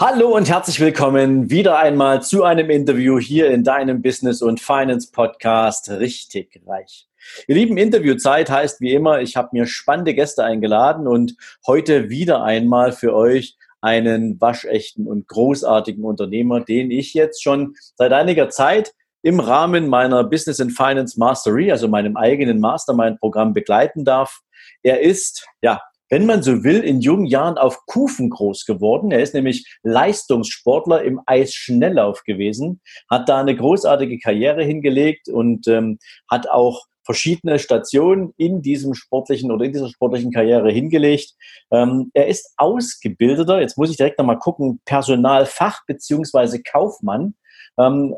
Hallo und herzlich willkommen wieder einmal zu einem Interview hier in deinem Business und Finance Podcast Richtig Reich. Ihr lieben Interviewzeit heißt wie immer, ich habe mir spannende Gäste eingeladen und heute wieder einmal für euch einen waschechten und großartigen Unternehmer, den ich jetzt schon seit einiger Zeit im Rahmen meiner Business and Finance Mastery, also meinem eigenen Mastermind-Programm begleiten darf. Er ist, ja, wenn man so will, in jungen Jahren auf Kufen groß geworden. Er ist nämlich Leistungssportler im Eisschnelllauf gewesen, hat da eine großartige Karriere hingelegt und ähm, hat auch verschiedene Stationen in diesem sportlichen oder in dieser sportlichen Karriere hingelegt. Ähm, er ist ausgebildeter, jetzt muss ich direkt nochmal gucken, Personalfach beziehungsweise Kaufmann. Ähm,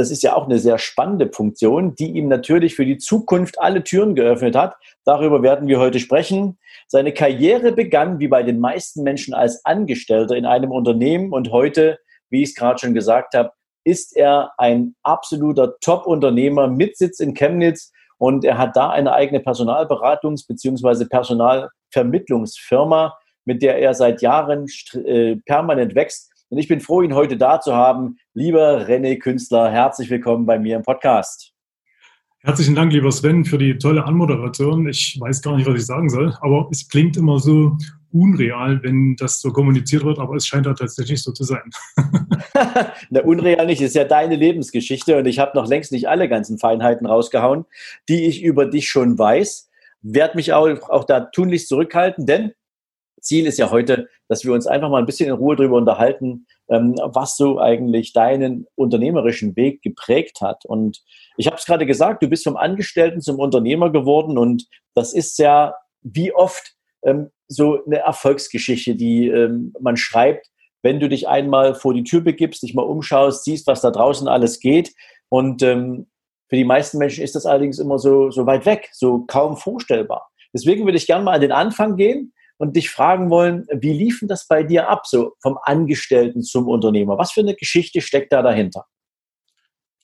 das ist ja auch eine sehr spannende Funktion, die ihm natürlich für die Zukunft alle Türen geöffnet hat. Darüber werden wir heute sprechen. Seine Karriere begann wie bei den meisten Menschen als Angestellter in einem Unternehmen und heute, wie ich es gerade schon gesagt habe, ist er ein absoluter Top-Unternehmer mit Sitz in Chemnitz und er hat da eine eigene Personalberatungs- bzw. Personalvermittlungsfirma, mit der er seit Jahren äh, permanent wächst. Und ich bin froh, ihn heute da zu haben. Lieber René Künstler, herzlich willkommen bei mir im Podcast. Herzlichen Dank, lieber Sven, für die tolle Anmoderation. Ich weiß gar nicht, was ich sagen soll, aber es klingt immer so unreal, wenn das so kommuniziert wird, aber es scheint da tatsächlich so zu sein. Na, unreal nicht, ist ja deine Lebensgeschichte und ich habe noch längst nicht alle ganzen Feinheiten rausgehauen, die ich über dich schon weiß. Werd mich auch, auch da tunlichst zurückhalten, denn Ziel ist ja heute, dass wir uns einfach mal ein bisschen in Ruhe darüber unterhalten, ähm, was so eigentlich deinen unternehmerischen Weg geprägt hat. Und ich habe es gerade gesagt, du bist vom Angestellten zum Unternehmer geworden und das ist ja wie oft ähm, so eine Erfolgsgeschichte, die ähm, man schreibt, wenn du dich einmal vor die Tür begibst, dich mal umschaust, siehst, was da draußen alles geht. Und für die meisten Menschen ist das allerdings immer so, so weit weg, so kaum vorstellbar. Deswegen würde ich gerne mal an den Anfang gehen und dich fragen wollen, wie liefen das bei dir ab, so vom Angestellten zum Unternehmer? Was für eine Geschichte steckt da dahinter?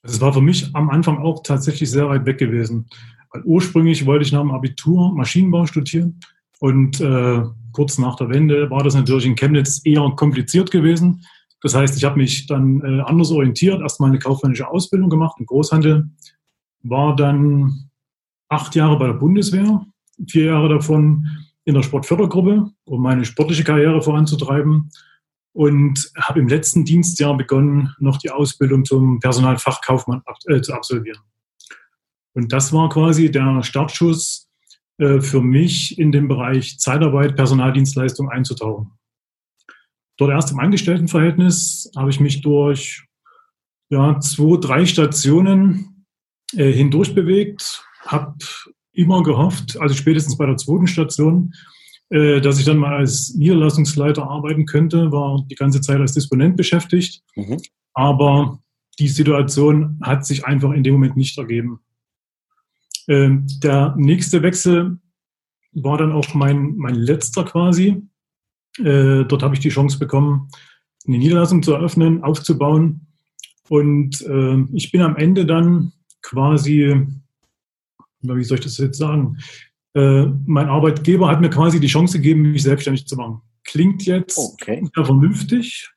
Es war für mich am Anfang auch tatsächlich sehr weit weg gewesen. Weil ursprünglich wollte ich nach dem Abitur Maschinenbau studieren und äh, kurz nach der Wende war das natürlich in Chemnitz eher kompliziert gewesen. Das heißt, ich habe mich dann äh, anders orientiert, erstmal eine kaufmännische Ausbildung gemacht im Großhandel, war dann acht Jahre bei der Bundeswehr, vier Jahre davon in der Sportfördergruppe, um meine sportliche Karriere voranzutreiben. Und habe im letzten Dienstjahr begonnen, noch die Ausbildung zum Personalfachkaufmann äh, zu absolvieren. Und das war quasi der Startschuss äh, für mich in dem Bereich Zeitarbeit, Personaldienstleistung einzutauchen. Dort erst im Angestelltenverhältnis habe ich mich durch ja, zwei, drei Stationen äh, hindurch bewegt, habe immer gehofft, also spätestens bei der zweiten Station, äh, dass ich dann mal als Niederlassungsleiter arbeiten könnte, war die ganze Zeit als Disponent beschäftigt. Mhm. Aber die Situation hat sich einfach in dem Moment nicht ergeben. Ähm, der nächste Wechsel war dann auch mein, mein letzter quasi. Äh, dort habe ich die Chance bekommen, eine Niederlassung zu eröffnen, aufzubauen. Und äh, ich bin am Ende dann quasi wie soll ich das jetzt sagen? Äh, mein Arbeitgeber hat mir quasi die Chance gegeben, mich selbstständig zu machen. Klingt jetzt okay. sehr vernünftig,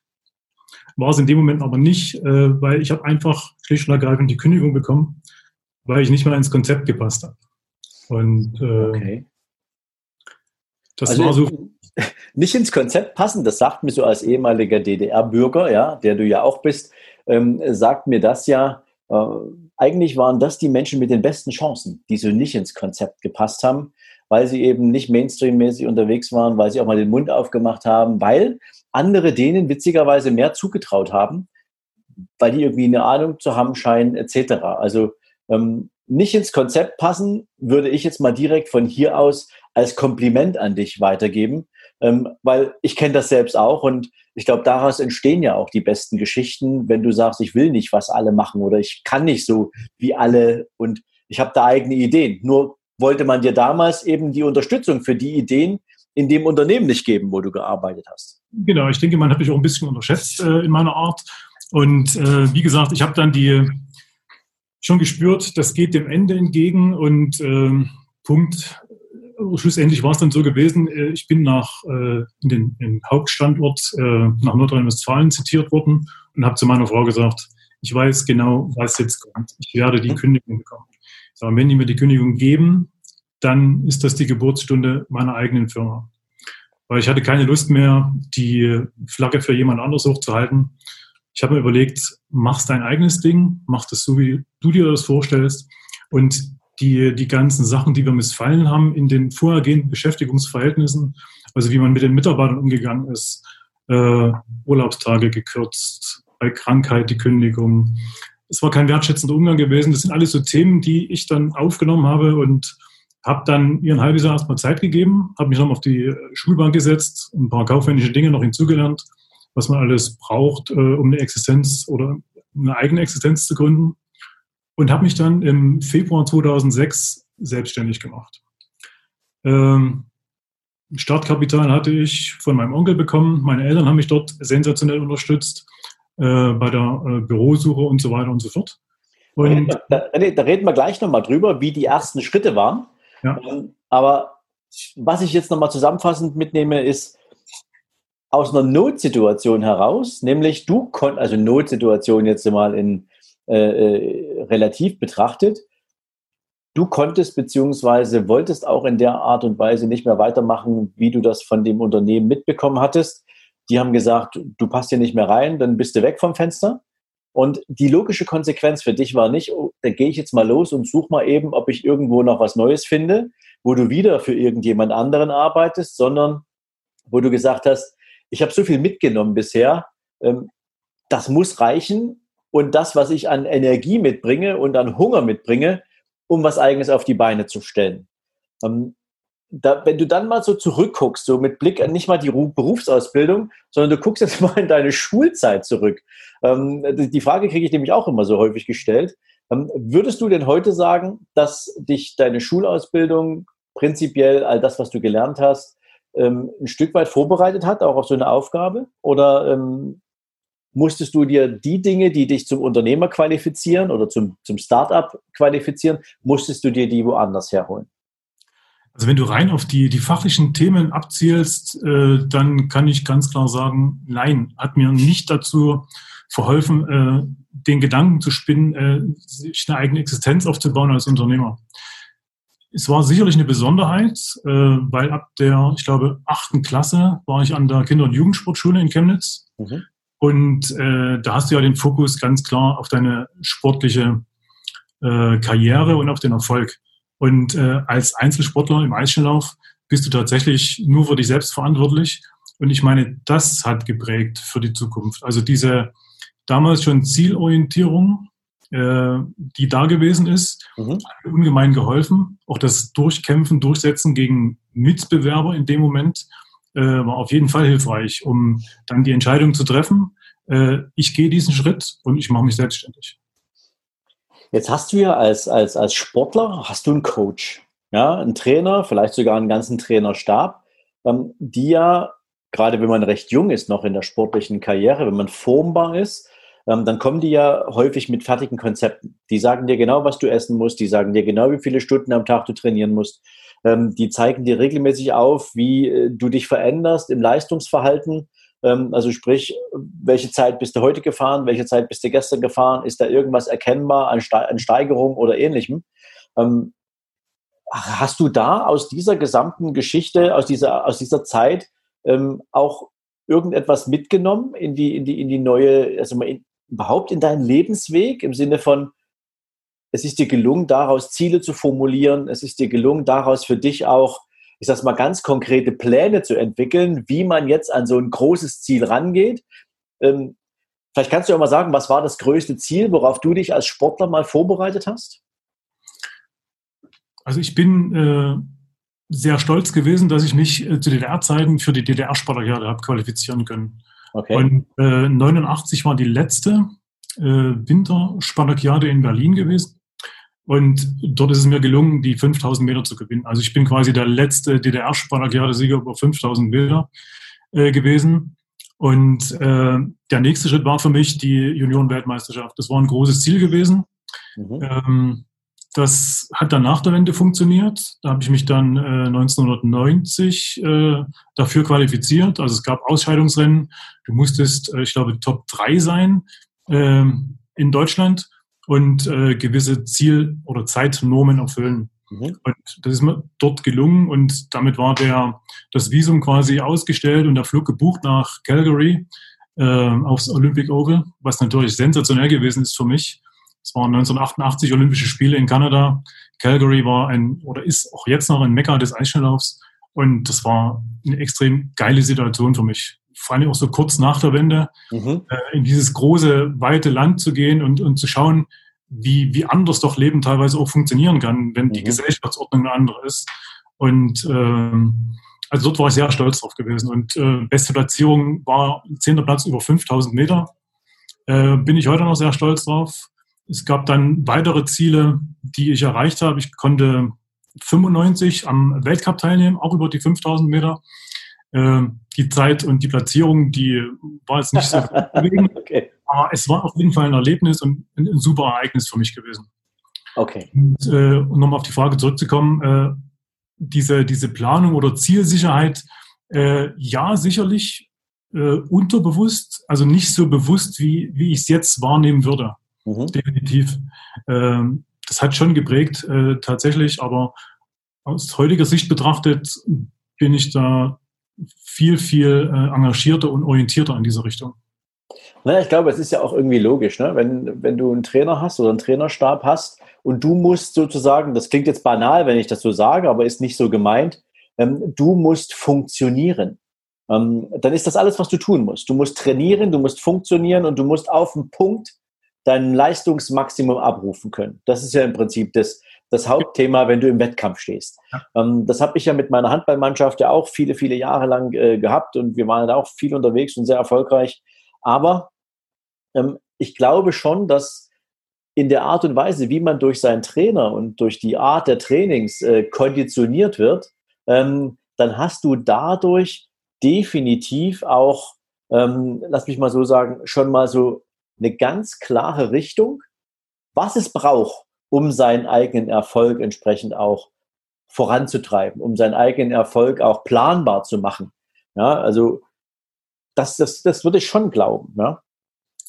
war es in dem Moment aber nicht, äh, weil ich habe einfach schlicht und ergreifend die Kündigung bekommen, weil ich nicht mehr ins Konzept gepasst habe. Und äh, okay. das also war so. Nicht ins Konzept passen, das sagt mir so als ehemaliger DDR-Bürger, ja, der du ja auch bist, ähm, sagt mir das ja, äh, eigentlich waren das die Menschen mit den besten Chancen, die so nicht ins Konzept gepasst haben, weil sie eben nicht mainstream-mäßig unterwegs waren, weil sie auch mal den Mund aufgemacht haben, weil andere denen witzigerweise mehr zugetraut haben, weil die irgendwie eine Ahnung zu haben scheinen, etc. Also ähm, nicht ins Konzept passen, würde ich jetzt mal direkt von hier aus als Kompliment an dich weitergeben. Ähm, weil ich kenne das selbst auch und ich glaube, daraus entstehen ja auch die besten Geschichten, wenn du sagst, ich will nicht, was alle machen oder ich kann nicht so wie alle und ich habe da eigene Ideen. Nur wollte man dir damals eben die Unterstützung für die Ideen in dem Unternehmen nicht geben, wo du gearbeitet hast. Genau, ich denke, man hat mich auch ein bisschen unterschätzt äh, in meiner Art. Und äh, wie gesagt, ich habe dann die schon gespürt, das geht dem Ende entgegen und äh, Punkt. Schlussendlich war es dann so gewesen, äh, ich bin nach äh, in den, in Hauptstandort äh, nach Nordrhein-Westfalen zitiert worden und habe zu meiner Frau gesagt, ich weiß genau, was jetzt kommt. Ich werde die mhm. Kündigung bekommen. So, wenn die mir die Kündigung geben, dann ist das die Geburtsstunde meiner eigenen Firma. Weil ich hatte keine Lust mehr, die Flagge für jemand anderes hochzuhalten. Ich habe mir überlegt, machst dein eigenes Ding, mach das so, wie du dir das vorstellst. Und die, die ganzen Sachen, die wir missfallen haben in den vorhergehenden Beschäftigungsverhältnissen, also wie man mit den Mitarbeitern umgegangen ist, äh, Urlaubstage gekürzt, bei Krankheit die Kündigung. Es war kein wertschätzender Umgang gewesen. Das sind alles so Themen, die ich dann aufgenommen habe und habe dann ihr ein halbes Jahr erstmal Zeit gegeben, habe mich noch auf die Schulbank gesetzt, ein paar kaufmännische Dinge noch hinzugelernt, was man alles braucht, äh, um eine Existenz oder eine eigene Existenz zu gründen und habe mich dann im Februar 2006 selbstständig gemacht. Ähm, Startkapital hatte ich von meinem Onkel bekommen. Meine Eltern haben mich dort sensationell unterstützt äh, bei der äh, Bürosuche und so weiter und so fort. Und da, da, reden wir gleich nochmal drüber, wie die ersten Schritte waren. Ja. Ähm, aber was ich jetzt nochmal zusammenfassend mitnehme, ist aus einer Notsituation heraus, nämlich du konntest, also Notsituation jetzt mal in äh, äh, relativ betrachtet, du konntest beziehungsweise wolltest auch in der Art und Weise nicht mehr weitermachen, wie du das von dem Unternehmen mitbekommen hattest. Die haben gesagt, du passt hier nicht mehr rein, dann bist du weg vom Fenster. Und die logische Konsequenz für dich war nicht, oh, dann gehe ich jetzt mal los und suche mal eben, ob ich irgendwo noch was Neues finde, wo du wieder für irgendjemand anderen arbeitest, sondern wo du gesagt hast, ich habe so viel mitgenommen bisher, ähm, das muss reichen und das, was ich an Energie mitbringe und an Hunger mitbringe, um was eigenes auf die Beine zu stellen. Ähm, da, wenn du dann mal so zurückguckst, so mit Blick an nicht mal die Berufsausbildung, sondern du guckst jetzt mal in deine Schulzeit zurück. Ähm, die Frage kriege ich nämlich auch immer so häufig gestellt. Ähm, würdest du denn heute sagen, dass dich deine Schulausbildung prinzipiell all das, was du gelernt hast, ähm, ein Stück weit vorbereitet hat, auch auf so eine Aufgabe? Oder ähm, musstest du dir die Dinge, die dich zum Unternehmer qualifizieren oder zum, zum Start-up qualifizieren, musstest du dir die woanders herholen? Also wenn du rein auf die, die fachlichen Themen abzielst, äh, dann kann ich ganz klar sagen, nein, hat mir nicht dazu verholfen, äh, den Gedanken zu spinnen, äh, sich eine eigene Existenz aufzubauen als Unternehmer. Es war sicherlich eine Besonderheit, äh, weil ab der, ich glaube, achten Klasse war ich an der Kinder- und Jugendsportschule in Chemnitz. Mhm. Und äh, da hast du ja den Fokus ganz klar auf deine sportliche äh, Karriere und auf den Erfolg. Und äh, als Einzelsportler im Eisschnelllauf bist du tatsächlich nur für dich selbst verantwortlich. Und ich meine, das hat geprägt für die Zukunft. Also diese damals schon Zielorientierung, äh, die da gewesen ist, mhm. hat ungemein geholfen. Auch das Durchkämpfen, Durchsetzen gegen Mitbewerber in dem Moment äh, war auf jeden Fall hilfreich, um dann die Entscheidung zu treffen, äh, ich gehe diesen Schritt und ich mache mich selbstständig. Jetzt hast du ja als, als, als Sportler, hast du einen Coach, ja, einen Trainer, vielleicht sogar einen ganzen Trainerstab, ähm, die ja, gerade wenn man recht jung ist noch in der sportlichen Karriere, wenn man formbar ist, ähm, dann kommen die ja häufig mit fertigen Konzepten. Die sagen dir genau, was du essen musst, die sagen dir genau, wie viele Stunden am Tag du trainieren musst. Ähm, die zeigen dir regelmäßig auf, wie äh, du dich veränderst im Leistungsverhalten ähm, also sprich, welche Zeit bist du heute gefahren, welche Zeit bist du gestern gefahren, ist da irgendwas erkennbar an, Steigerung oder ähnlichem? Ähm, hast du da aus dieser gesamten Geschichte, aus dieser, aus dieser Zeit ähm, auch irgendetwas mitgenommen in die, in die, in die neue, also in, überhaupt in deinen Lebensweg im Sinne von, es ist dir gelungen, daraus Ziele zu formulieren, es ist dir gelungen, daraus für dich auch ich sage mal, ganz konkrete Pläne zu entwickeln, wie man jetzt an so ein großes Ziel rangeht. Ähm, vielleicht kannst du auch mal sagen, was war das größte Ziel, worauf du dich als Sportler mal vorbereitet hast? Also ich bin äh, sehr stolz gewesen, dass ich mich äh, zu DDR-Zeiten für die DDR-Spartakiade habe qualifizieren können. Okay. Und äh, 89 war die letzte äh, Winter-Spartakiade in Berlin gewesen. Und dort ist es mir gelungen, die 5000 Meter zu gewinnen. Also ich bin quasi der letzte DDR-Spartakiade-Sieger über 5000 Meter äh, gewesen. Und äh, der nächste Schritt war für mich die Junioren-Weltmeisterschaft. Das war ein großes Ziel gewesen. Mhm. Ähm, das hat dann nach der Wende funktioniert. Da habe ich mich dann äh, 1990 äh, dafür qualifiziert. Also es gab Ausscheidungsrennen. Du musstest, äh, ich glaube, Top 3 sein äh, in Deutschland und äh, gewisse Ziel- oder Zeitnormen erfüllen. Mhm. Und das ist mir dort gelungen und damit war der, das Visum quasi ausgestellt und der Flug gebucht nach Calgary äh, aufs Olympic Oval, was natürlich sensationell gewesen ist für mich. Es waren 1988 Olympische Spiele in Kanada. Calgary war ein oder ist auch jetzt noch ein Mekka des Eisschnelllaufs und das war eine extrem geile Situation für mich. Vor allem auch so kurz nach der Wende, mhm. äh, in dieses große, weite Land zu gehen und, und zu schauen, wie, wie anders doch Leben teilweise auch funktionieren kann, wenn die mhm. Gesellschaftsordnung eine andere ist. Und ähm, also dort war ich sehr stolz drauf gewesen. Und äh, beste Platzierung war zehnter Platz über 5000 Meter. Äh, bin ich heute noch sehr stolz drauf. Es gab dann weitere Ziele, die ich erreicht habe. Ich konnte 95 am Weltcup teilnehmen, auch über die 5000 Meter. Äh, die Zeit und die Platzierung, die war jetzt nicht so bewegend. okay. Aber es war auf jeden Fall ein Erlebnis und ein, ein super Ereignis für mich gewesen. Okay. Und, äh, um nochmal auf die Frage zurückzukommen, äh, diese, diese Planung oder Zielsicherheit, äh, ja, sicherlich äh, unterbewusst, also nicht so bewusst, wie, wie ich es jetzt wahrnehmen würde. Mhm. Definitiv. Ähm, das hat schon geprägt, äh, tatsächlich, aber aus heutiger Sicht betrachtet bin ich da viel, viel äh, engagierter und orientierter in dieser Richtung. Na, ich glaube, es ist ja auch irgendwie logisch, ne? wenn, wenn du einen Trainer hast oder einen Trainerstab hast und du musst sozusagen, das klingt jetzt banal, wenn ich das so sage, aber ist nicht so gemeint, ähm, du musst funktionieren. Ähm, dann ist das alles, was du tun musst. Du musst trainieren, du musst funktionieren und du musst auf den Punkt dein Leistungsmaximum abrufen können. Das ist ja im Prinzip das, das Hauptthema, wenn du im Wettkampf stehst. Ähm, das habe ich ja mit meiner Handballmannschaft ja auch viele, viele Jahre lang äh, gehabt und wir waren da auch viel unterwegs und sehr erfolgreich. Aber ähm, ich glaube schon, dass in der Art und Weise, wie man durch seinen Trainer und durch die Art der Trainings äh, konditioniert wird, ähm, dann hast du dadurch definitiv auch, ähm, lass mich mal so sagen, schon mal so eine ganz klare Richtung, was es braucht, um seinen eigenen Erfolg entsprechend auch voranzutreiben, um seinen eigenen Erfolg auch planbar zu machen. Ja, also das, das, das würde ich schon glauben. Ja?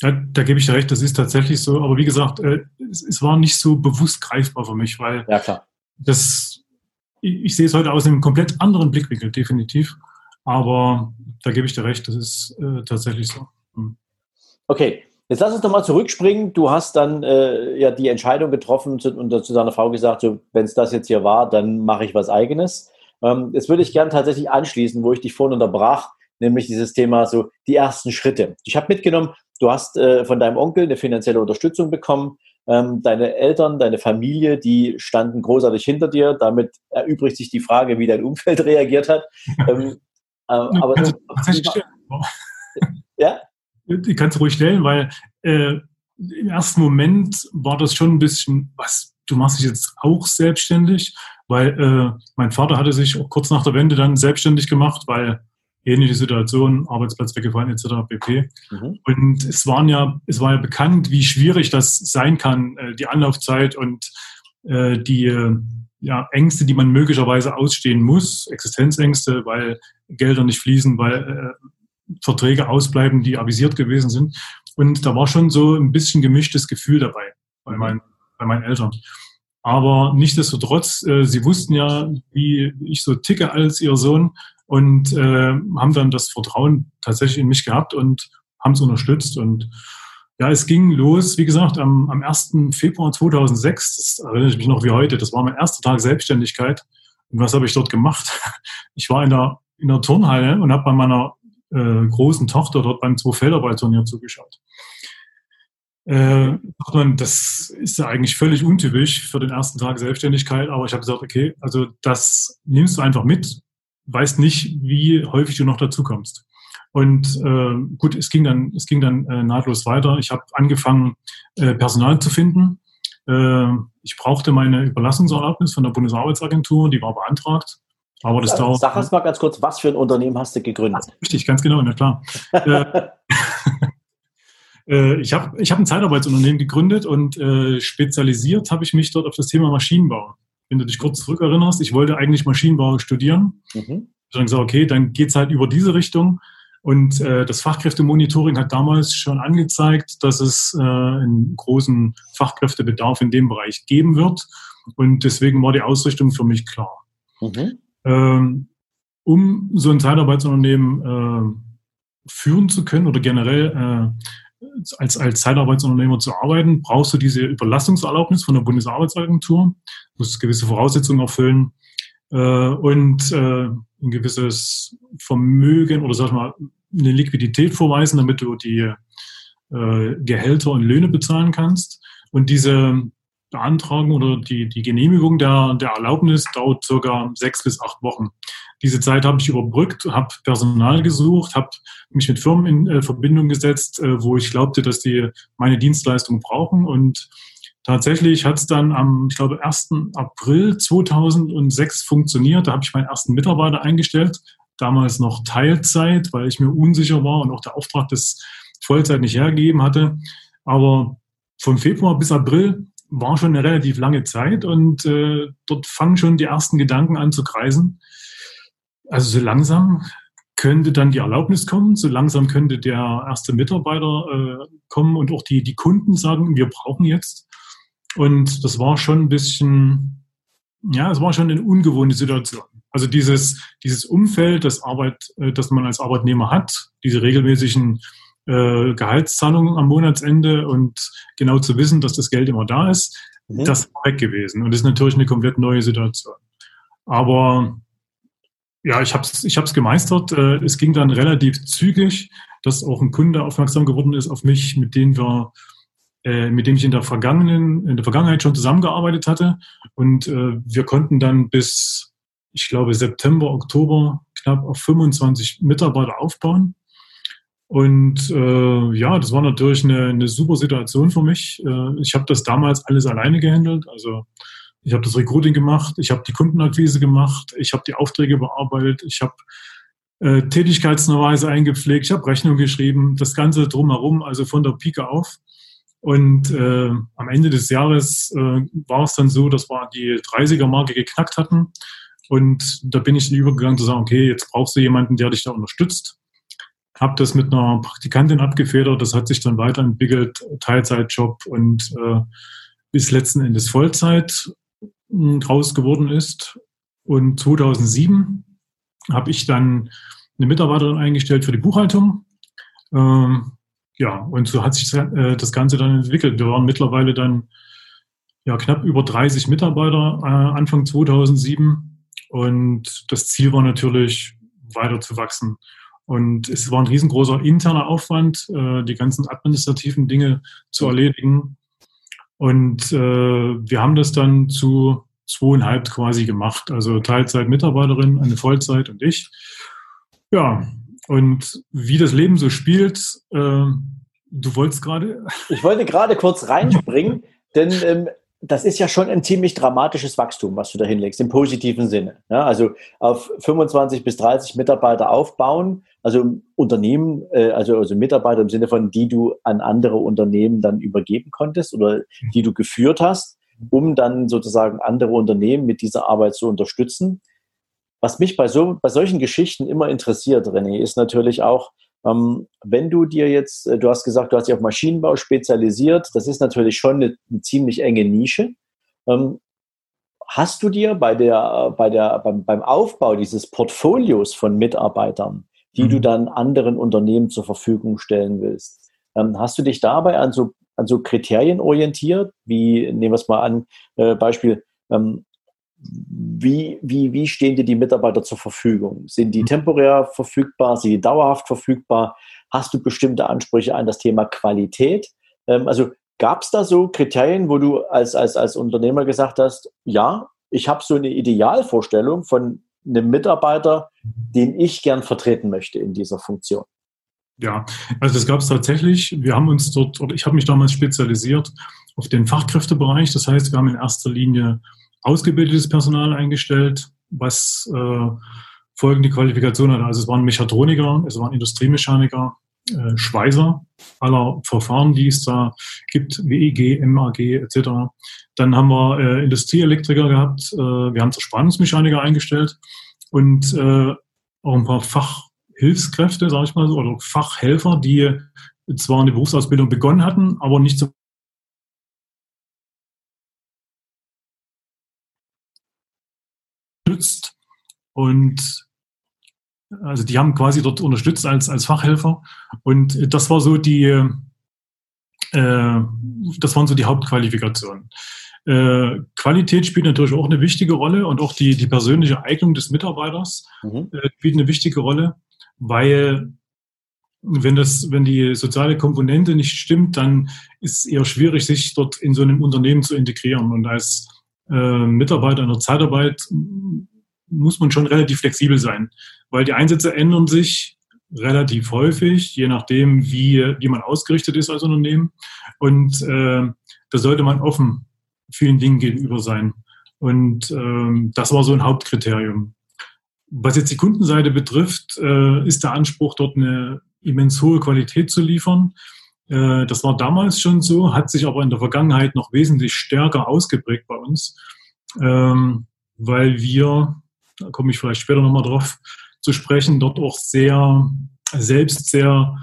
Ja, da gebe ich dir recht, das ist tatsächlich so. Aber wie gesagt, äh, es, es, war nicht so bewusst greifbar für mich, weil ja, das, ich, ich, sehe es heute aus einem komplett anderen Blickwinkel, definitiv. Aber da gebe ich dir recht, das ist äh, tatsächlich so. Hm. Okay, jetzt lass uns nochmal zurückspringen. Du hast dann äh, ja die Entscheidung getroffen und zu deiner Frau gesagt, so, wenn es das jetzt hier war, dann mache ich was Eigenes. Ähm, jetzt würde ich gerne tatsächlich anschließen, wo ich dich vorhin unterbrach nämlich dieses Thema so die ersten Schritte. Ich habe mitgenommen, du hast äh, von deinem Onkel eine finanzielle Unterstützung bekommen. Ähm, deine Eltern, deine Familie, die standen großartig hinter dir. Damit erübrigt sich die Frage, wie dein Umfeld reagiert hat. ähm, äh, aber du, ja? Die kannst du ruhig stellen, weil äh, im ersten Moment war das schon ein bisschen, was, du machst dich jetzt auch selbstständig, weil äh, mein Vater hatte sich auch kurz nach der Wende dann selbstständig gemacht, weil ähnliche Situation, Arbeitsplatz weggefallen etc. pp. Mhm. Und es waren ja, es war ja bekannt, wie schwierig das sein kann, äh, die Anlaufzeit und äh, die äh, ja, Ängste, die man möglicherweise ausstehen muss, Existenzängste, weil Gelder nicht fließen, weil Verträge ausbleiben, die avisiert gewesen sind. Und da war schon so ein bisschen gemischtes Gefühl dabei bei, mhm. mein, bei meinen Eltern. Aber nichtsdestotrotz, äh, sie wussten ja, wie ich so ticke als ihr Sohn und äh, haben dann das Vertrauen tatsächlich in mich gehabt und haben es unterstützt. Und ja, es ging los, wie gesagt, am, am 1. Februar 2006, das erinnere ich mich noch wie heute, das war mein erster Tag Selbstständigkeit. Und was habe ich dort gemacht? Ich war in der, in der Turnhalle und habe bei meiner äh, großen Tochter dort beim Zwei-Felderball-Turnier zugeschaut. Äh, man, das ist ja eigentlich völlig untypisch für den ersten Tag Selbstständigkeit, aber ich habe gesagt, okay, also das nimmst du einfach mit, weißt nicht, wie häufig du noch dazu kommst. Und äh, gut, es ging dann, es ging dann äh, nahtlos weiter. Ich habe angefangen, äh, Personal zu finden. Äh, ich brauchte meine Überlassungserlaubnis von der Bundesarbeitsagentur, die war beantragt. Aber das Sag, dauert. Sag uns mal ganz kurz, was für ein Unternehmen hast du gegründet? Richtig, ganz genau, na klar. Äh, äh, ich habe ich hab ein Zeitarbeitsunternehmen gegründet und äh, spezialisiert habe ich mich dort auf das Thema Maschinenbau. Wenn du dich kurz zurückerinnerst, ich wollte eigentlich Maschinenbau studieren. Mhm. Ich habe gesagt, okay, dann geht es halt über diese Richtung. Und äh, das Fachkräftemonitoring hat damals schon angezeigt, dass es äh, einen großen Fachkräftebedarf in dem Bereich geben wird. Und deswegen war die Ausrichtung für mich klar. Mhm. Ähm, um so ein Zeitarbeitsunternehmen äh, führen zu können oder generell äh, als, als Zeitarbeitsunternehmer zu arbeiten, brauchst du diese Überlassungserlaubnis von der Bundesarbeitsagentur, musst gewisse Voraussetzungen erfüllen äh, und äh, ein gewisses Vermögen oder sag mal eine Liquidität vorweisen, damit du die äh, Gehälter und Löhne bezahlen kannst. Und diese Beantragung oder die, die Genehmigung der, der Erlaubnis dauert circa sechs bis acht Wochen. Diese Zeit habe ich überbrückt, habe Personal gesucht, habe mich mit Firmen in äh, Verbindung gesetzt, äh, wo ich glaubte, dass die meine Dienstleistung brauchen. Und tatsächlich hat es dann am, ich glaube, 1. April 2006 funktioniert. Da habe ich meinen ersten Mitarbeiter eingestellt, damals noch Teilzeit, weil ich mir unsicher war und auch der Auftrag des Vollzeit nicht hergegeben hatte. Aber von Februar bis April war schon eine relativ lange Zeit und äh, dort fangen schon die ersten Gedanken an zu kreisen. Also so langsam könnte dann die Erlaubnis kommen, so langsam könnte der erste Mitarbeiter äh, kommen und auch die, die Kunden sagen, wir brauchen jetzt. Und das war schon ein bisschen, ja, es war schon eine ungewohnte Situation. Also dieses, dieses Umfeld, das Arbeit, äh, das man als Arbeitnehmer hat, diese regelmäßigen äh, Gehaltszahlungen am Monatsende und genau zu wissen, dass das Geld immer da ist, mhm. das war weg gewesen. Und das ist natürlich eine komplett neue Situation. Aber ja, ich habe es ich hab's gemeistert. Äh, es ging dann relativ zügig, dass auch ein Kunde aufmerksam geworden ist auf mich, mit dem wir äh, mit dem ich in der vergangenen in der Vergangenheit schon zusammengearbeitet hatte und äh, wir konnten dann bis ich glaube September Oktober knapp auf 25 Mitarbeiter aufbauen und äh, ja, das war natürlich eine, eine super Situation für mich. Äh, ich habe das damals alles alleine gehandelt. Also ich habe das Recruiting gemacht, ich habe die Kundenakquise gemacht, ich habe die Aufträge bearbeitet, ich habe äh, Tätigkeitsnachweise eingepflegt, ich habe Rechnung geschrieben, das Ganze drumherum, also von der Pike auf. Und äh, am Ende des Jahres äh, war es dann so, dass wir die 30er-Marke geknackt hatten. Und da bin ich übergegangen zu sagen, okay, jetzt brauchst du jemanden, der dich da unterstützt habe das mit einer Praktikantin abgefedert. Das hat sich dann weiterentwickelt, Teilzeitjob und äh, bis letzten Endes Vollzeit hm, geworden ist. Und 2007 habe ich dann eine Mitarbeiterin eingestellt für die Buchhaltung. Ähm, ja, und so hat sich äh, das Ganze dann entwickelt. Wir waren mittlerweile dann ja, knapp über 30 Mitarbeiter äh, Anfang 2007. Und das Ziel war natürlich, weiter zu wachsen. Und es war ein riesengroßer interner Aufwand, äh, die ganzen administrativen Dinge zu erledigen. Und äh, wir haben das dann zu zweieinhalb quasi gemacht. Also Teilzeit Mitarbeiterin, eine Vollzeit und ich. Ja, und wie das Leben so spielt, äh, du wolltest gerade. Ich wollte gerade kurz reinspringen, denn ähm, das ist ja schon ein ziemlich dramatisches Wachstum, was du da hinlegst, im positiven Sinne. Ja, also auf 25 bis 30 Mitarbeiter aufbauen, also Unternehmen, äh, also, also Mitarbeiter im Sinne von, die du an andere Unternehmen dann übergeben konntest oder die du geführt hast, um dann sozusagen andere Unternehmen mit dieser Arbeit zu unterstützen. Was mich bei, so, bei solchen Geschichten immer interessiert, René, ist natürlich auch, wenn du dir jetzt, äh, du hast gesagt, du hast dich auf Maschinenbau spezialisiert, das ist natürlich schon eine, eine ziemlich enge Nische. Ähm, hast du dir bei der, bei der, beim, beim Aufbau dieses Portfolios von Mitarbeitern die mhm. du dann anderen Unternehmen zur Verfügung stellen willst. Ähm, hast du dich dabei an so, an so Kriterien orientiert? Wie, nehmen wir es mal an, äh, Beispiel, ähm, wie, wie, wie stehen dir die Mitarbeiter zur Verfügung? Sind die mhm. temporär verfügbar? Sind die dauerhaft verfügbar? Hast du bestimmte Ansprüche an das Thema Qualität? Ähm, also Gab es da so Kriterien, wo du als, als, als Unternehmer gesagt hast, ja, ich habe so eine Idealvorstellung von einem Mitarbeiter, den ich gern vertreten möchte in dieser Funktion? Ja, also das gab es tatsächlich. Wir haben uns dort, oder ich habe mich damals spezialisiert auf den Fachkräftebereich. Das heißt, wir haben in erster Linie ausgebildetes Personal eingestellt, was äh, folgende Qualifikation hat. Also es waren Mechatroniker, es waren Industriemechaniker, äh, Schweißer aller Verfahren, die es da gibt, WEG, MAG etc. Dann haben wir äh, Industrieelektriker gehabt, äh, wir haben Zerspannungsmechaniker eingestellt und äh, auch ein paar Fachhilfskräfte, sage ich mal so, oder Fachhelfer, die zwar eine Berufsausbildung begonnen hatten, aber nicht so nützt. Und also die haben quasi dort unterstützt als, als Fachhelfer. Und das war so die, äh, das waren so die Hauptqualifikationen. Äh, Qualität spielt natürlich auch eine wichtige Rolle und auch die, die persönliche Eignung des Mitarbeiters mhm. äh, spielt eine wichtige Rolle, weil wenn das, wenn die soziale Komponente nicht stimmt, dann ist es eher schwierig, sich dort in so einem Unternehmen zu integrieren. Und als äh, Mitarbeiter in der Zeitarbeit muss man schon relativ flexibel sein, weil die Einsätze ändern sich relativ häufig, je nachdem, wie, wie man ausgerichtet ist als Unternehmen. Und äh, da sollte man offen vielen Dingen gegenüber sein. Und ähm, das war so ein Hauptkriterium. Was jetzt die Kundenseite betrifft, äh, ist der Anspruch, dort eine immens hohe Qualität zu liefern. Äh, das war damals schon so, hat sich aber in der Vergangenheit noch wesentlich stärker ausgeprägt bei uns, ähm, weil wir da komme ich vielleicht später nochmal drauf zu sprechen, dort auch sehr, selbst sehr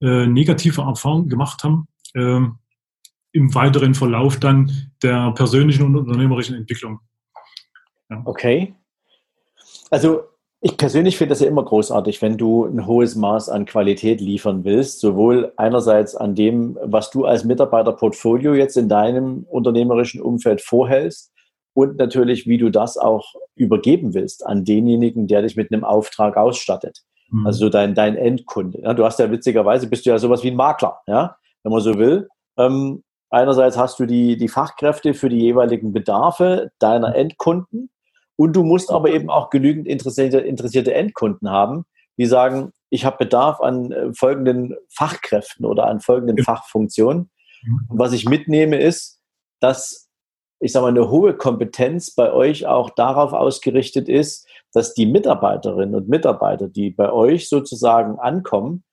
äh, negative Erfahrungen gemacht haben, äh, im weiteren Verlauf dann der persönlichen und unternehmerischen Entwicklung. Ja. Okay. Also ich persönlich finde das ja immer großartig, wenn du ein hohes Maß an Qualität liefern willst, sowohl einerseits an dem, was du als Mitarbeiterportfolio jetzt in deinem unternehmerischen Umfeld vorhältst, und natürlich, wie du das auch übergeben willst an denjenigen, der dich mit einem Auftrag ausstattet. Mhm. Also dein, dein Endkunde. Ja, du hast ja witzigerweise, bist du ja sowas wie ein Makler, ja, wenn man so will. Ähm, einerseits hast du die, die Fachkräfte für die jeweiligen Bedarfe deiner Endkunden und du musst aber eben auch genügend interessierte, interessierte Endkunden haben, die sagen, ich habe Bedarf an äh, folgenden Fachkräften oder an folgenden Fachfunktionen. Mhm. Und was ich mitnehme ist, dass ich sage mal, eine hohe Kompetenz bei euch auch darauf ausgerichtet ist, dass die Mitarbeiterinnen und Mitarbeiter, die bei euch sozusagen ankommen,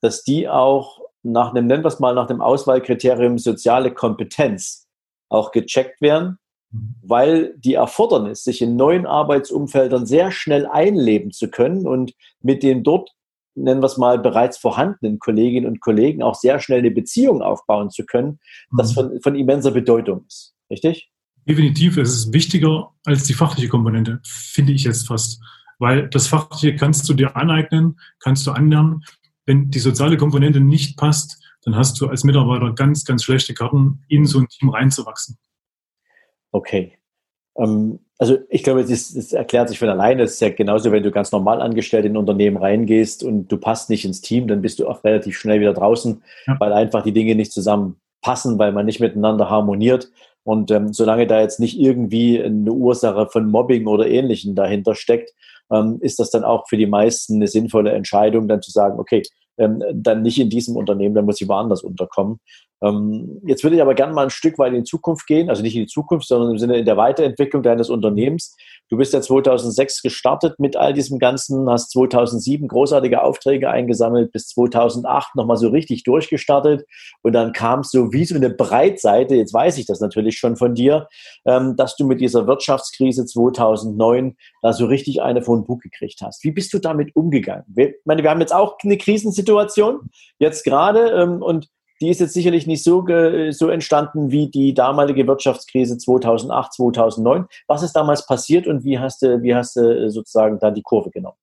dass die auch nach einem, nennen wir es mal, nach dem Auswahlkriterium soziale Kompetenz auch gecheckt werden. Weil die Erfordernis, sich in neuen Arbeitsumfeldern sehr schnell einleben zu können und mit den dort, nennen wir es mal, bereits vorhandenen Kolleginnen und Kollegen auch sehr schnell eine Beziehung aufbauen zu können, das mhm. von, von immenser Bedeutung ist. Richtig? Definitiv, es ist wichtiger als die fachliche Komponente, finde ich jetzt fast. Weil das Fachliche kannst du dir aneignen, kannst du anlernen. Wenn die soziale Komponente nicht passt, dann hast du als Mitarbeiter ganz, ganz schlechte Karten, in so ein Team reinzuwachsen. Okay. Ähm, also ich glaube, das, erklärt sich von alleine. Es ist ja genauso, wenn du ganz normal angestellt in ein Unternehmen reingehst und du passt nicht ins Team, dann bist du auch relativ schnell wieder draußen, ja. weil einfach die Dinge nicht zusammenpassen, weil man nicht miteinander harmoniert. Und ähm, solange da jetzt nicht irgendwie eine Ursache von Mobbing oder Ähnlichem dahinter steckt, ähm, ist das dann auch für die meisten eine sinnvolle Entscheidung, dann zu sagen, okay, ähm, dann nicht in diesem Unternehmen, dann muss ich woanders unterkommen. Ähm, jetzt würde ich aber gerne mal ein Stück weit in die Zukunft gehen, also nicht in die Zukunft, sondern im Sinne in der Weiterentwicklung deines Unternehmens. Du bist ja 2006 gestartet mit all diesem Ganzen, hast 2007 großartige Aufträge eingesammelt, bis 2008 nochmal so richtig durchgestartet und dann kam es so wie so eine Breitseite, jetzt weiß ich das natürlich schon von dir, ähm, dass du mit dieser Wirtschaftskrise 2009 da so richtig eine von Bug gekriegt hast. Wie bist du damit umgegangen? Wir, meine, wir haben jetzt auch eine Krisensituation, jetzt gerade, ähm, und die ist jetzt sicherlich nicht so, so entstanden wie die damalige Wirtschaftskrise 2008, 2009. Was ist damals passiert und wie hast du, wie hast du sozusagen da die Kurve genommen?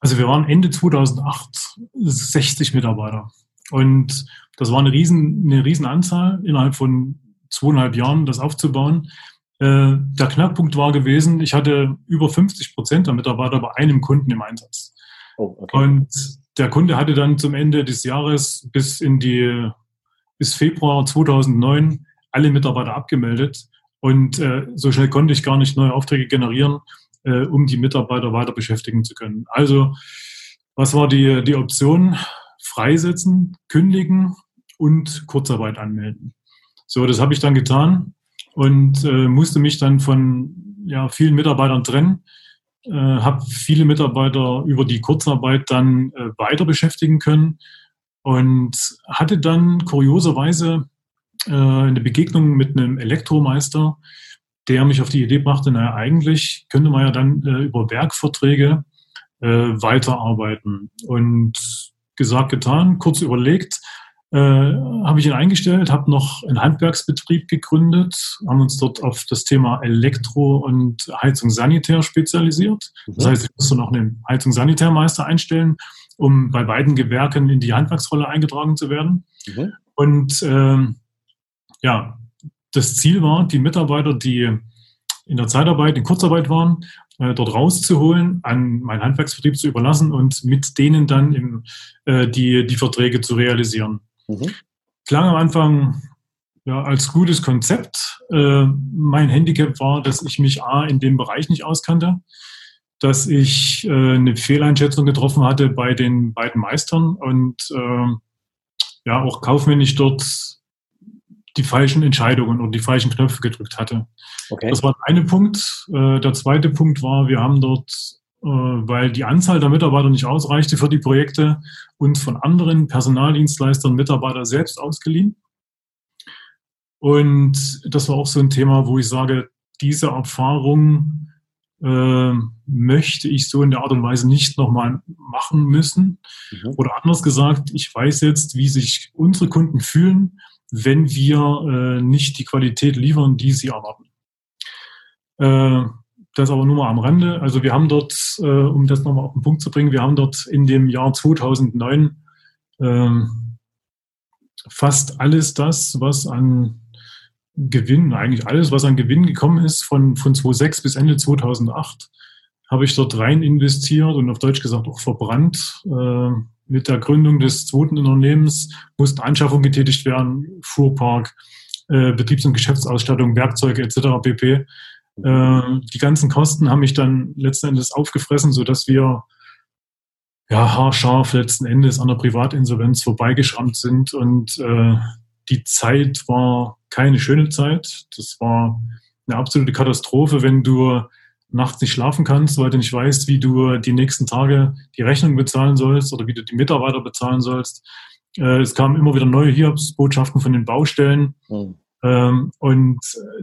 Also wir waren Ende 2008 60 Mitarbeiter und das war eine riesen, eine riesen Anzahl innerhalb von zweieinhalb Jahren, das aufzubauen. Äh, der Knackpunkt war gewesen, ich hatte über 50 Prozent der Mitarbeiter bei einem Kunden im Einsatz. Oh, okay. Und der Kunde hatte dann zum Ende des Jahres bis in die bis Februar 2009 alle Mitarbeiter abgemeldet und äh, so schnell konnte ich gar nicht neue Aufträge generieren, äh, um die Mitarbeiter weiter beschäftigen zu können. Also was war die, die Option? Freisetzen, kündigen und Kurzarbeit anmelden. So, das habe ich dann getan und äh, musste mich dann von ja, vielen Mitarbeitern trennen, äh, habe viele Mitarbeiter über die Kurzarbeit dann äh, weiter beschäftigen können und hatte dann kurioserweise äh, eine Begegnung mit einem Elektromeister, der mich auf die Idee brachte, naja, eigentlich könnte man ja dann äh, über Werkverträge äh, weiterarbeiten. Und gesagt, getan, kurz überlegt, äh, habe ich ihn eingestellt, habe noch einen Handwerksbetrieb gegründet, haben uns dort auf das Thema Elektro- und Heizung Sanitär spezialisiert. Mhm. Das heißt, ich musste noch einen Heizung Sanitärmeister einstellen, um bei beiden Gewerken in die Handwerksrolle eingetragen zu werden. Mhm. Und ähm, ja, das Ziel war, die Mitarbeiter, die in der Zeitarbeit, in Kurzarbeit waren, äh, dort rauszuholen, an meinen Handwerksbetrieb zu überlassen und mit denen dann im, äh, die, die Verträge zu realisieren. Mhm. Klang am Anfang ja, als gutes Konzept. Äh, mein Handicap war, dass ich mich A in dem Bereich nicht auskannte, dass ich äh, eine Fehleinschätzung getroffen hatte bei den beiden Meistern und äh, ja auch kaufmännisch dort die falschen Entscheidungen und die falschen Knöpfe gedrückt hatte. Okay. Das war der eine Punkt. Äh, der zweite Punkt war, wir haben dort, weil die Anzahl der Mitarbeiter nicht ausreichte für die Projekte, uns von anderen Personaldienstleistern Mitarbeiter selbst ausgeliehen. Und das war auch so ein Thema, wo ich sage, diese Erfahrung äh, möchte ich so in der Art und Weise nicht nochmal machen müssen. Mhm. Oder anders gesagt, ich weiß jetzt, wie sich unsere Kunden fühlen, wenn wir äh, nicht die Qualität liefern, die sie erwarten. Äh, das aber nur mal am Rande. Also wir haben dort, äh, um das nochmal auf den Punkt zu bringen, wir haben dort in dem Jahr 2009 ähm, fast alles das, was an Gewinn, eigentlich alles, was an Gewinn gekommen ist, von, von 2006 bis Ende 2008, habe ich dort rein investiert und auf Deutsch gesagt auch verbrannt. Äh, mit der Gründung des zweiten Unternehmens mussten Anschaffungen getätigt werden, Fuhrpark, äh, Betriebs- und Geschäftsausstattung, Werkzeuge etc. pp. Äh, die ganzen Kosten haben mich dann letzten Endes aufgefressen, sodass wir ja, haarscharf letzten Endes an der Privatinsolvenz vorbeigeschrammt sind. Und äh, die Zeit war keine schöne Zeit. Das war eine absolute Katastrophe, wenn du nachts nicht schlafen kannst, weil du nicht weißt, wie du die nächsten Tage die Rechnung bezahlen sollst oder wie du die Mitarbeiter bezahlen sollst. Äh, es kamen immer wieder neue Hiobsbotschaften von den Baustellen. Mhm. Ähm, und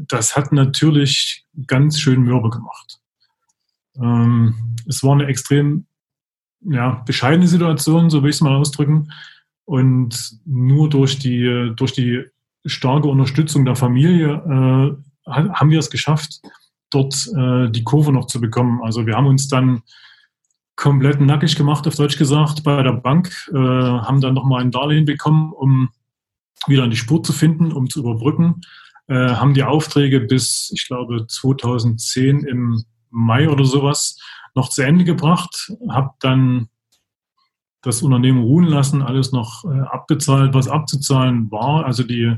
das hat natürlich ganz schön mürbe gemacht. Ähm, es war eine extrem ja, bescheidene Situation, so will ich es mal ausdrücken. Und nur durch die, durch die starke Unterstützung der Familie äh, haben wir es geschafft, dort äh, die Kurve noch zu bekommen. Also wir haben uns dann komplett nackig gemacht, auf Deutsch gesagt, bei der Bank, äh, haben dann nochmal ein Darlehen bekommen, um wieder an die Spur zu finden, um zu überbrücken. Äh, haben die Aufträge bis, ich glaube, 2010 im Mai oder sowas noch zu Ende gebracht, habe dann das Unternehmen ruhen lassen, alles noch äh, abbezahlt, was abzuzahlen war. Also die,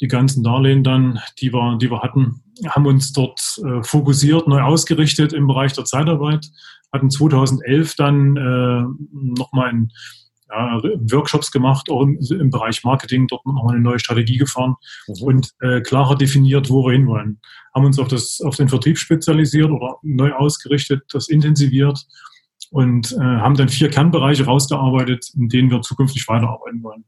die ganzen Darlehen dann, die wir, die wir hatten, haben uns dort äh, fokussiert, neu ausgerichtet im Bereich der Zeitarbeit, hatten 2011 dann äh, nochmal ein ja, Workshops gemacht, auch im, im, Bereich Marketing, dort nochmal eine neue Strategie gefahren mhm. und äh, klarer definiert, wo wir hinwollen. Haben uns auf, das, auf den Vertrieb spezialisiert oder neu ausgerichtet, das intensiviert und äh, haben dann vier Kernbereiche rausgearbeitet, in denen wir zukünftig weiterarbeiten wollen.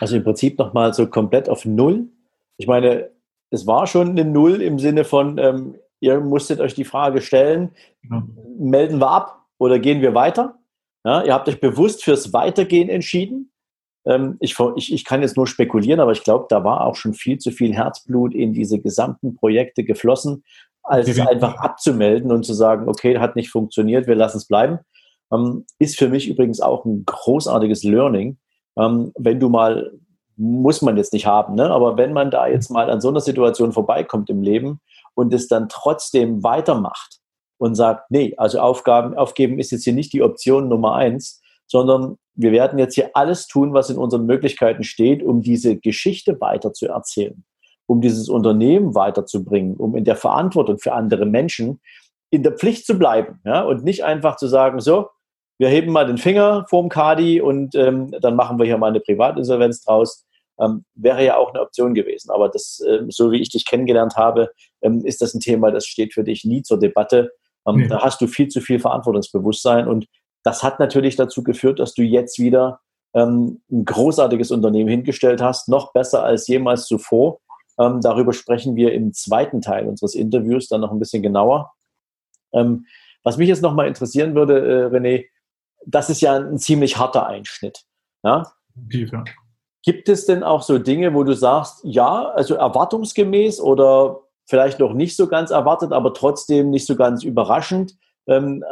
Also im Prinzip nochmal so komplett auf Null. Ich meine, es war schon eine Null im Sinne von, ähm, ihr musstet euch die Frage stellen, ja. melden wir ab oder gehen wir weiter? Ja, ihr habt euch bewusst fürs Weitergehen entschieden. Ähm, ich, ich, ich kann jetzt nur spekulieren, aber ich glaube, da war auch schon viel zu viel Herzblut in diese gesamten Projekte geflossen, als es einfach abzumelden und zu sagen, okay, hat nicht funktioniert, wir lassen es bleiben. Ähm, ist für mich übrigens auch ein großartiges Learning. Ähm, wenn du mal muss man jetzt nicht haben, ne? aber wenn man da jetzt mal an so einer Situation vorbeikommt im Leben und es dann trotzdem weitermacht und sagt, nee, also Aufgaben aufgeben ist jetzt hier nicht die Option Nummer eins, sondern wir werden jetzt hier alles tun, was in unseren Möglichkeiten steht, um diese Geschichte weiter zu erzählen, um dieses Unternehmen weiterzubringen, um in der Verantwortung für andere Menschen in der Pflicht zu bleiben ja, und nicht einfach zu sagen, so, wir heben mal den Finger vorm Kadi und ähm, dann machen wir hier mal eine Privatinsolvenz draus. Ähm, wäre ja auch eine Option gewesen. Aber das, ähm, so wie ich dich kennengelernt habe, ähm, ist das ein Thema, das steht für dich nie zur Debatte. Ähm, nee. Da hast du viel zu viel Verantwortungsbewusstsein und das hat natürlich dazu geführt, dass du jetzt wieder ähm, ein großartiges Unternehmen hingestellt hast, noch besser als jemals zuvor. Ähm, darüber sprechen wir im zweiten Teil unseres Interviews dann noch ein bisschen genauer. Ähm, was mich jetzt nochmal interessieren würde, äh, René, das ist ja ein ziemlich harter Einschnitt. Ja? ja. Gibt es denn auch so Dinge, wo du sagst, ja, also erwartungsgemäß oder vielleicht noch nicht so ganz erwartet, aber trotzdem nicht so ganz überraschend? Ähm,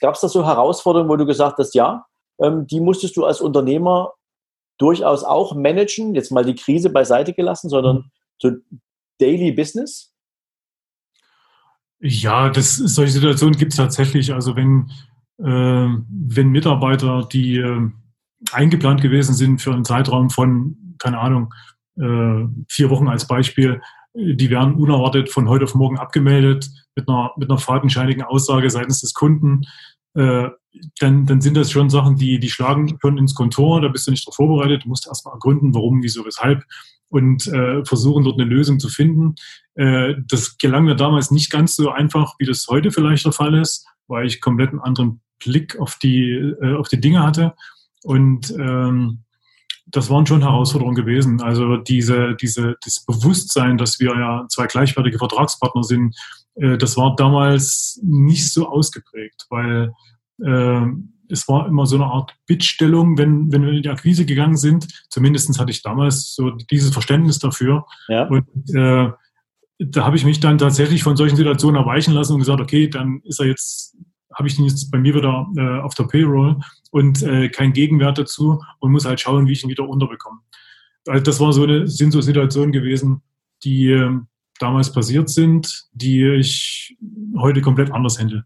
Gab es da so Herausforderungen, wo du gesagt hast, ja, ähm, die musstest du als Unternehmer durchaus auch managen, jetzt mal die Krise beiseite gelassen, sondern so Daily Business? Ja, das, solche Situationen gibt es tatsächlich. Also wenn, äh, wenn Mitarbeiter, die äh, eingeplant gewesen sind für einen Zeitraum von, keine Ahnung, äh, vier Wochen als Beispiel, die werden unerwartet von heute auf morgen abgemeldet mit einer, mit einer fadenscheinigen Aussage seitens des Kunden. Äh, dann, dann sind das schon Sachen, die, die schlagen schon ins Kontor, da bist du nicht darauf vorbereitet, du musst erstmal ergründen, warum, wieso, weshalb und äh, versuchen dort eine Lösung zu finden. Äh, das gelang mir damals nicht ganz so einfach, wie das heute vielleicht der Fall ist, weil ich komplett einen anderen Blick auf die, äh, auf die Dinge hatte. Und ähm, das waren schon Herausforderungen gewesen. Also diese, diese, das Bewusstsein, dass wir ja zwei gleichwertige Vertragspartner sind, äh, das war damals nicht so ausgeprägt, weil äh, es war immer so eine Art Bittstellung, wenn, wenn wir in die Akquise gegangen sind. Zumindest hatte ich damals so dieses Verständnis dafür. Ja. Und äh, da habe ich mich dann tatsächlich von solchen Situationen erweichen lassen und gesagt, okay, dann ist er jetzt, habe ich den jetzt bei mir wieder äh, auf der Payroll und äh, kein Gegenwert dazu und muss halt schauen, wie ich ihn wieder unterbekomme. Also das war so eine, sind so Situationen gewesen, die äh, damals passiert sind, die ich heute komplett anders handle.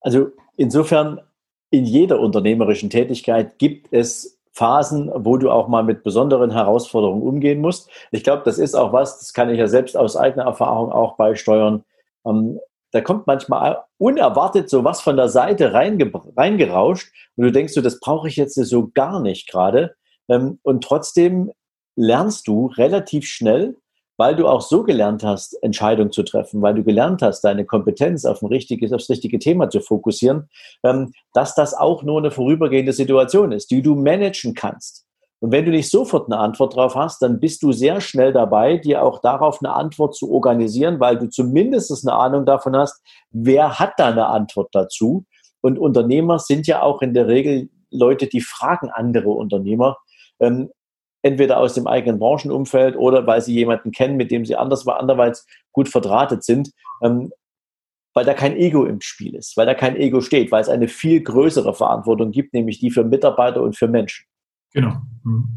Also insofern, in jeder unternehmerischen Tätigkeit gibt es Phasen, wo du auch mal mit besonderen Herausforderungen umgehen musst. Ich glaube, das ist auch was, das kann ich ja selbst aus eigener Erfahrung auch beisteuern. Ähm, da kommt manchmal unerwartet so was von der Seite reingerauscht und du denkst so, das brauche ich jetzt so gar nicht gerade. Ähm, und trotzdem lernst du relativ schnell, weil du auch so gelernt hast, Entscheidungen zu treffen, weil du gelernt hast, deine Kompetenz auf ein richtiges, aufs richtige Thema zu fokussieren, ähm, dass das auch nur eine vorübergehende Situation ist, die du managen kannst. Und wenn du nicht sofort eine Antwort drauf hast, dann bist du sehr schnell dabei, dir auch darauf eine Antwort zu organisieren, weil du zumindest eine Ahnung davon hast, wer hat da eine Antwort dazu. Und Unternehmer sind ja auch in der Regel Leute, die fragen andere Unternehmer, ähm, entweder aus dem eigenen Branchenumfeld oder weil sie jemanden kennen, mit dem sie anders, anderweitig gut verdrahtet sind, ähm, weil da kein Ego im Spiel ist, weil da kein Ego steht, weil es eine viel größere Verantwortung gibt, nämlich die für Mitarbeiter und für Menschen. Genau. Mhm.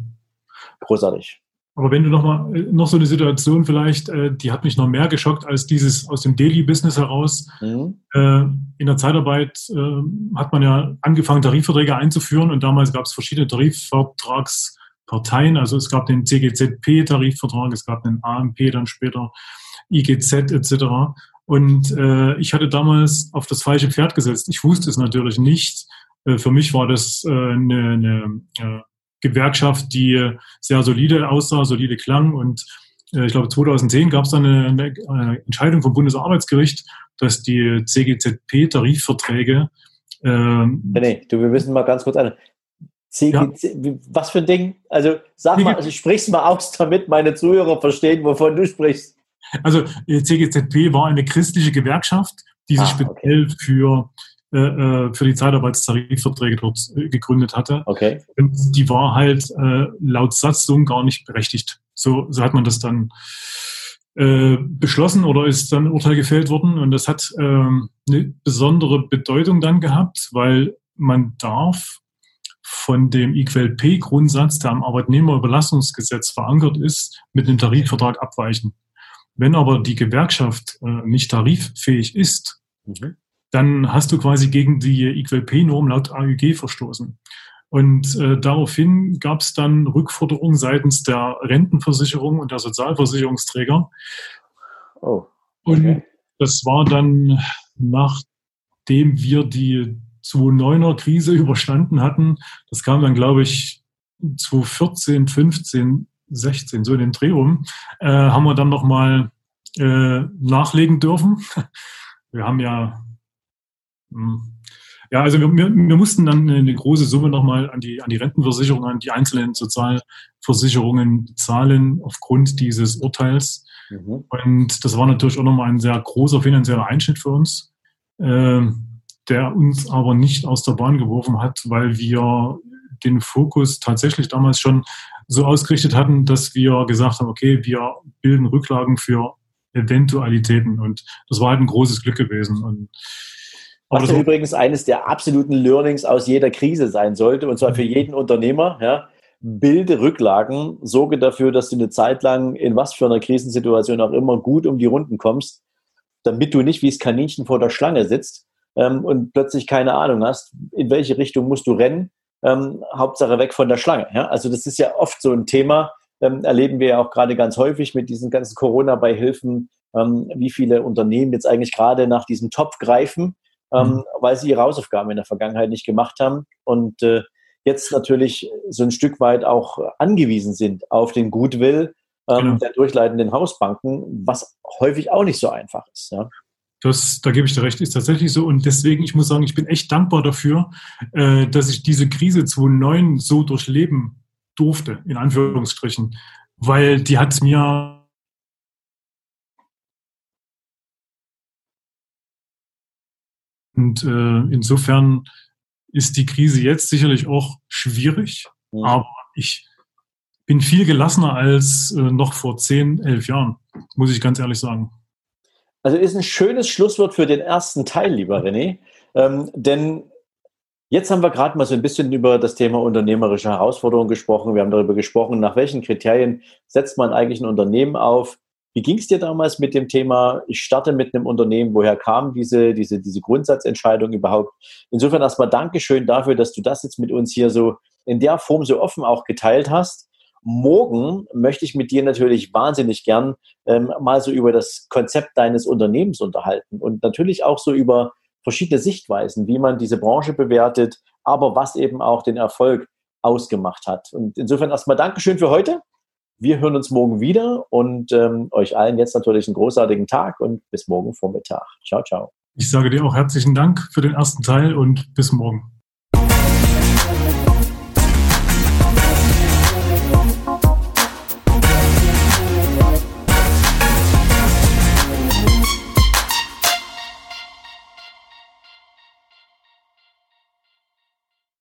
Großartig. Aber wenn du noch mal äh, noch so eine Situation vielleicht, äh, die hat mich noch mehr geschockt als dieses aus dem Daily-Business heraus. Mhm. Äh, in der Zeitarbeit äh, hat man ja angefangen, Tarifverträge einzuführen und damals gab es verschiedene Tarifvertrags Parteien. Also es gab den CGZP-Tarifvertrag, es gab den AMP dann später, IGZ etc. Und äh, ich hatte damals auf das falsche Pferd gesetzt. Ich wusste es natürlich nicht. Äh, für mich war das äh, eine, eine äh, Gewerkschaft, die sehr solide aussah, solide klang. Und äh, ich glaube, 2010 gab es dann eine, eine Entscheidung vom Bundesarbeitsgericht, dass die CGZP-Tarifverträge ähm, nee, du, wir müssen mal ganz kurz an. CGC, ja. was für ein Ding? Also sag mal, also sprich's mal aus, damit meine Zuhörer verstehen, wovon du sprichst. Also äh, CGZP war eine christliche Gewerkschaft, die sich ah, speziell okay. für, äh, äh, für die Zeitarbeitstarifverträge dort äh, gegründet hatte. Okay. Und die war halt äh, laut Satzung gar nicht berechtigt. So, so hat man das dann äh, beschlossen oder ist dann Urteil gefällt worden. Und das hat ähm, eine besondere Bedeutung dann gehabt, weil man darf von dem IQLP-Grundsatz, der am Arbeitnehmerüberlassungsgesetz verankert ist, mit einem Tarifvertrag abweichen. Wenn aber die Gewerkschaft äh, nicht tariffähig ist, mhm. Dann hast du quasi gegen die IQLP-Norm laut AÜG verstoßen. Und äh, daraufhin gab es dann Rückforderungen seitens der Rentenversicherung und der Sozialversicherungsträger. Oh. Okay. Und das war dann, nachdem wir die 2009er Krise überstanden hatten, das kam dann, glaube ich, 2014, 15, 16, so in den Dreh rum, äh, haben wir dann nochmal äh, nachlegen dürfen. Wir haben ja, ja, also wir, wir, wir mussten dann eine große Summe nochmal an die, an die Rentenversicherung, an die einzelnen Sozialversicherungen zahlen aufgrund dieses Urteils. Mhm. Und das war natürlich auch nochmal ein sehr großer finanzieller Einschnitt für uns, äh, der uns aber nicht aus der Bahn geworfen hat, weil wir den Fokus tatsächlich damals schon so ausgerichtet hatten, dass wir gesagt haben, okay, wir bilden Rücklagen für Eventualitäten. Und das war halt ein großes Glück gewesen. Und was ja übrigens eines der absoluten Learnings aus jeder Krise sein sollte, und zwar für jeden Unternehmer, ja, bilde Rücklagen, sorge dafür, dass du eine Zeit lang in was für einer Krisensituation auch immer gut um die Runden kommst, damit du nicht wie das Kaninchen vor der Schlange sitzt ähm, und plötzlich keine Ahnung hast, in welche Richtung musst du rennen, ähm, Hauptsache weg von der Schlange. Ja? Also das ist ja oft so ein Thema, ähm, erleben wir ja auch gerade ganz häufig mit diesen ganzen Corona-Beihilfen, ähm, wie viele Unternehmen jetzt eigentlich gerade nach diesem Topf greifen, ähm, mhm. weil sie ihre Hausaufgaben in der Vergangenheit nicht gemacht haben und äh, jetzt natürlich so ein Stück weit auch angewiesen sind auf den Goodwill ähm, genau. der durchleitenden Hausbanken, was häufig auch nicht so einfach ist. Ja. Das, da gebe ich dir recht, ist tatsächlich so. Und deswegen, ich muss sagen, ich bin echt dankbar dafür, äh, dass ich diese Krise 2009 so durchleben durfte, in Anführungsstrichen. Weil die hat mir Und äh, insofern ist die Krise jetzt sicherlich auch schwierig, mhm. aber ich bin viel gelassener als äh, noch vor 10, 11 Jahren, muss ich ganz ehrlich sagen. Also ist ein schönes Schlusswort für den ersten Teil, lieber René. Ähm, denn jetzt haben wir gerade mal so ein bisschen über das Thema unternehmerische Herausforderungen gesprochen. Wir haben darüber gesprochen, nach welchen Kriterien setzt man eigentlich ein Unternehmen auf. Wie ging es dir damals mit dem Thema, ich starte mit einem Unternehmen, woher kam diese, diese, diese Grundsatzentscheidung überhaupt? Insofern erstmal Dankeschön dafür, dass du das jetzt mit uns hier so in der Form so offen auch geteilt hast. Morgen möchte ich mit dir natürlich wahnsinnig gern ähm, mal so über das Konzept deines Unternehmens unterhalten und natürlich auch so über verschiedene Sichtweisen, wie man diese Branche bewertet, aber was eben auch den Erfolg ausgemacht hat. Und insofern erstmal Dankeschön für heute. Wir hören uns morgen wieder und ähm, euch allen jetzt natürlich einen großartigen Tag und bis morgen Vormittag. Ciao, ciao. Ich sage dir auch herzlichen Dank für den ersten Teil und bis morgen.